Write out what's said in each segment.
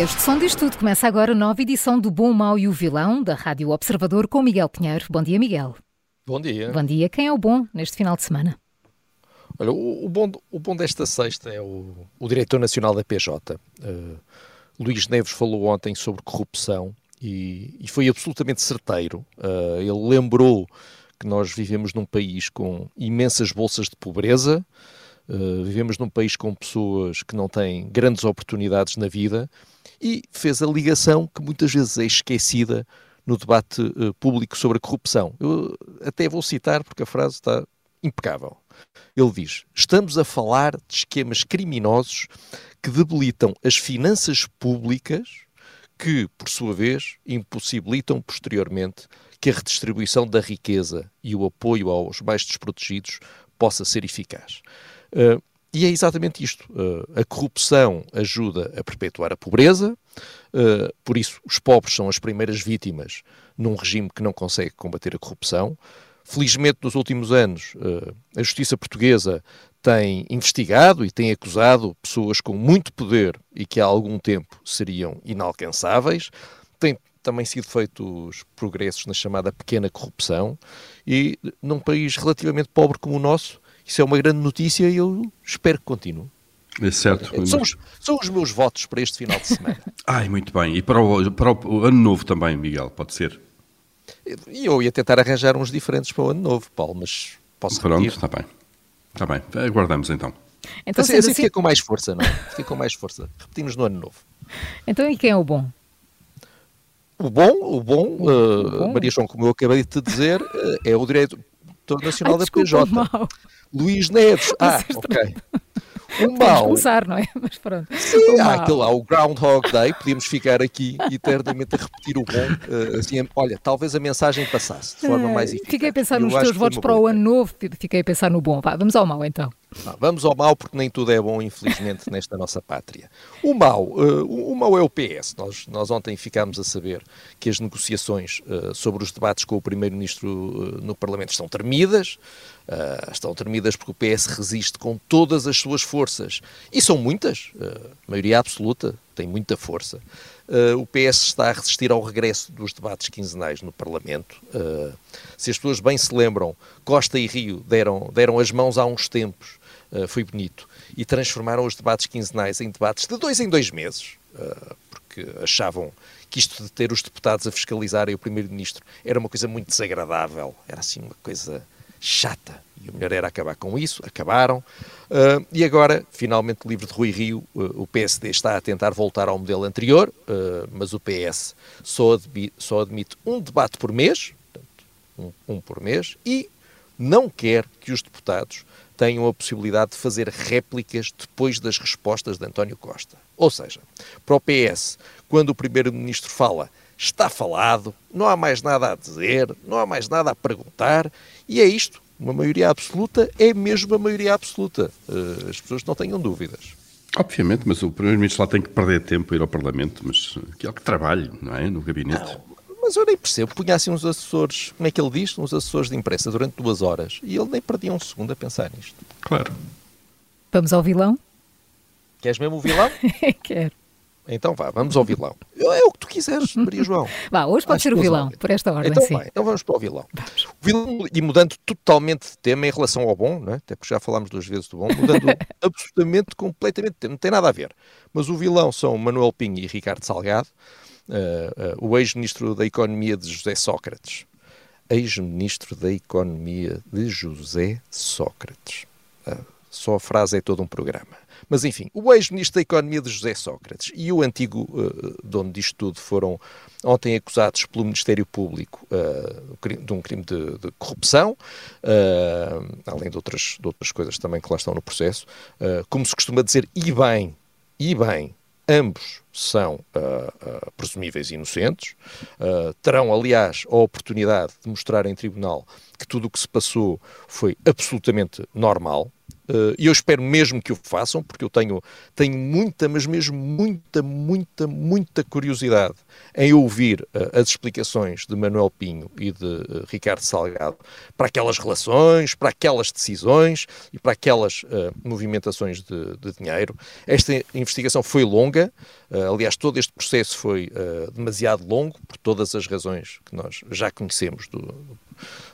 Este som diz tudo. Começa agora a nova edição do Bom, Mau e o Vilão, da Rádio Observador, com Miguel Pinheiro. Bom dia, Miguel. Bom dia. Bom dia. Quem é o bom neste final de semana? Olha, o, o bom, o bom desta sexta é o, o diretor nacional da PJ. Uh, Luís Neves falou ontem sobre corrupção e, e foi absolutamente certeiro. Uh, ele lembrou que nós vivemos num país com imensas bolsas de pobreza, uh, vivemos num país com pessoas que não têm grandes oportunidades na vida e fez a ligação que muitas vezes é esquecida no debate uh, público sobre a corrupção. Eu até vou citar porque a frase está impecável. Ele diz: Estamos a falar de esquemas criminosos que debilitam as finanças públicas, que, por sua vez, impossibilitam posteriormente que a redistribuição da riqueza e o apoio aos mais desprotegidos possa ser eficaz. Uh, e é exatamente isto. Uh, a corrupção ajuda a perpetuar a pobreza, uh, por isso os pobres são as primeiras vítimas num regime que não consegue combater a corrupção. Felizmente, nos últimos anos, a justiça portuguesa tem investigado e tem acusado pessoas com muito poder e que há algum tempo seriam inalcançáveis. Tem também sido feitos progressos na chamada pequena corrupção e num país relativamente pobre como o nosso, isso é uma grande notícia e eu espero que continue. É certo. São os, são os meus votos para este final de semana. Ai, muito bem. E para o, para o ano novo também, Miguel, pode ser? E eu ia tentar arranjar uns diferentes para o ano novo, Paulo, mas posso Pronto, está bem. Está bem. Aguardamos então. Então, assim, assim, assim fica com mais força, não é? Fica com mais força. Repetimos no ano novo. Então, e quem é o bom? O bom, o bom, o, uh, bom. Maria João, como eu acabei de te dizer, uh, é o direito Nacional Ai, da desculpa, PJ. Mal. Luís Neves. Ah, ok. O mal. começar, não é? Mas pronto. Sim, há aquele lá, o Groundhog Day, podíamos ficar aqui eternamente a repetir o bom. Uh, assim, olha, talvez a mensagem passasse de forma mais eficaz. Fiquei a pensar nos teus votos para o ano novo, fiquei a pensar no bom. Vá, vamos ao mal então. Ah, vamos ao mal, porque nem tudo é bom, infelizmente, nesta nossa pátria. O mal, uh, o, o mal é o PS. Nós, nós ontem ficámos a saber que as negociações uh, sobre os debates com o Primeiro-Ministro uh, no Parlamento estão termidas. estão termidas porque o PS resiste com todas as suas forças. E são muitas, maioria absoluta, tem muita força. o PS está a resistir ao regresso dos debates quinzenais no Parlamento. se as pessoas bem se lembram, Costa e Rio deram, deram as mãos há uns tempos uh, foi bonito. E transformaram os debates quinzenais em debates de dois em dois meses, uh, porque achavam que isto de ter os deputados a fiscalizarem o Primeiro-Ministro era uma coisa muito desagradável, era assim uma coisa chata. E o melhor era acabar com isso, acabaram. Uh, e agora, finalmente livre de Rui Rio, o PSD está a tentar voltar ao modelo anterior, mas o PS só, admi só admite um debate por mês, portanto, um, um por mês, e não quer que os deputados tenham a possibilidade de fazer réplicas depois das respostas de António Costa. Ou seja, para o PS, quando o Primeiro-Ministro fala, está falado, não há mais nada a dizer, não há mais nada a perguntar, e é isto. Uma maioria absoluta é mesmo a maioria absoluta. Eh, as pessoas não tenham dúvidas. Obviamente, mas o Primeiro-Ministro lá tem que perder tempo a ir ao Parlamento, mas que é o que trabalhe, não é? No gabinete. Não, mas eu nem percebo. Punha assim uns assessores, como é que ele diz? Uns assessores de imprensa durante duas horas. E ele nem perdia um segundo a pensar nisto. Claro. Vamos ao vilão? Queres mesmo o vilão? Quero. Então vá, vamos ao vilão. É o que tu quiseres, Maria João. Vá, hoje pode Acho ser o vilão, por esta ordem, então, sim. Vai, então vamos para o vilão. Vamos. O vilão, e mudando totalmente de tema em relação ao bom, né? até porque já falámos duas vezes do bom, mudando absolutamente, completamente de tema, não tem nada a ver. Mas o vilão são Manuel Pinho e Ricardo Salgado, uh, o ex-ministro da Economia de José Sócrates. Ex-ministro da Economia de José Sócrates. só a frase é todo um programa. Mas enfim, o ex-ministro da Economia de José Sócrates e o antigo uh, dono disto tudo foram ontem acusados pelo Ministério Público uh, de um crime de, de corrupção, uh, além de outras, de outras coisas também que lá estão no processo. como se costuma dizer, e bem, e bem, ambos são uh, presumíveis inocentes. terão, aliás, a oportunidade de mostrar em tribunal que tudo o que se passou foi absolutamente normal, Uh, e eu espero mesmo que o façam, porque eu tenho, tenho muita, mas mesmo muita, muita, muita curiosidade em ouvir uh, as explicações de Manuel Pinho e de uh, Ricardo Salgado para aquelas relações, para aquelas decisões e para aquelas movimentações de, de, dinheiro. Esta investigação foi longa, aliás, todo este processo foi demasiado longo, por todas as razões que nós já conhecemos do,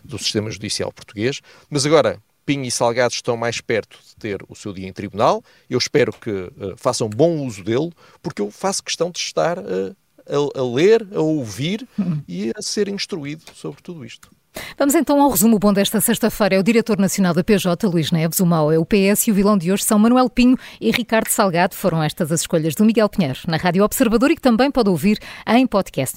do sistema judicial português, mas agora Pinho e Salgado estão mais perto de ter o seu dia em tribunal. Eu espero que uh, façam bom uso dele, porque eu faço questão de estar uh, a, a, ler, a ouvir e a ser instruído sobre tudo isto. Vamos então ao resumo bom desta sexta-feira. É o diretor nacional da PJ, Luís Neves, o mau é o PS e o vilão de hoje são Manuel Pinho e Ricardo Salgado. Foram estas as escolhas do Miguel Pinheiro na Rádio Observador e que também pode ouvir em podcast.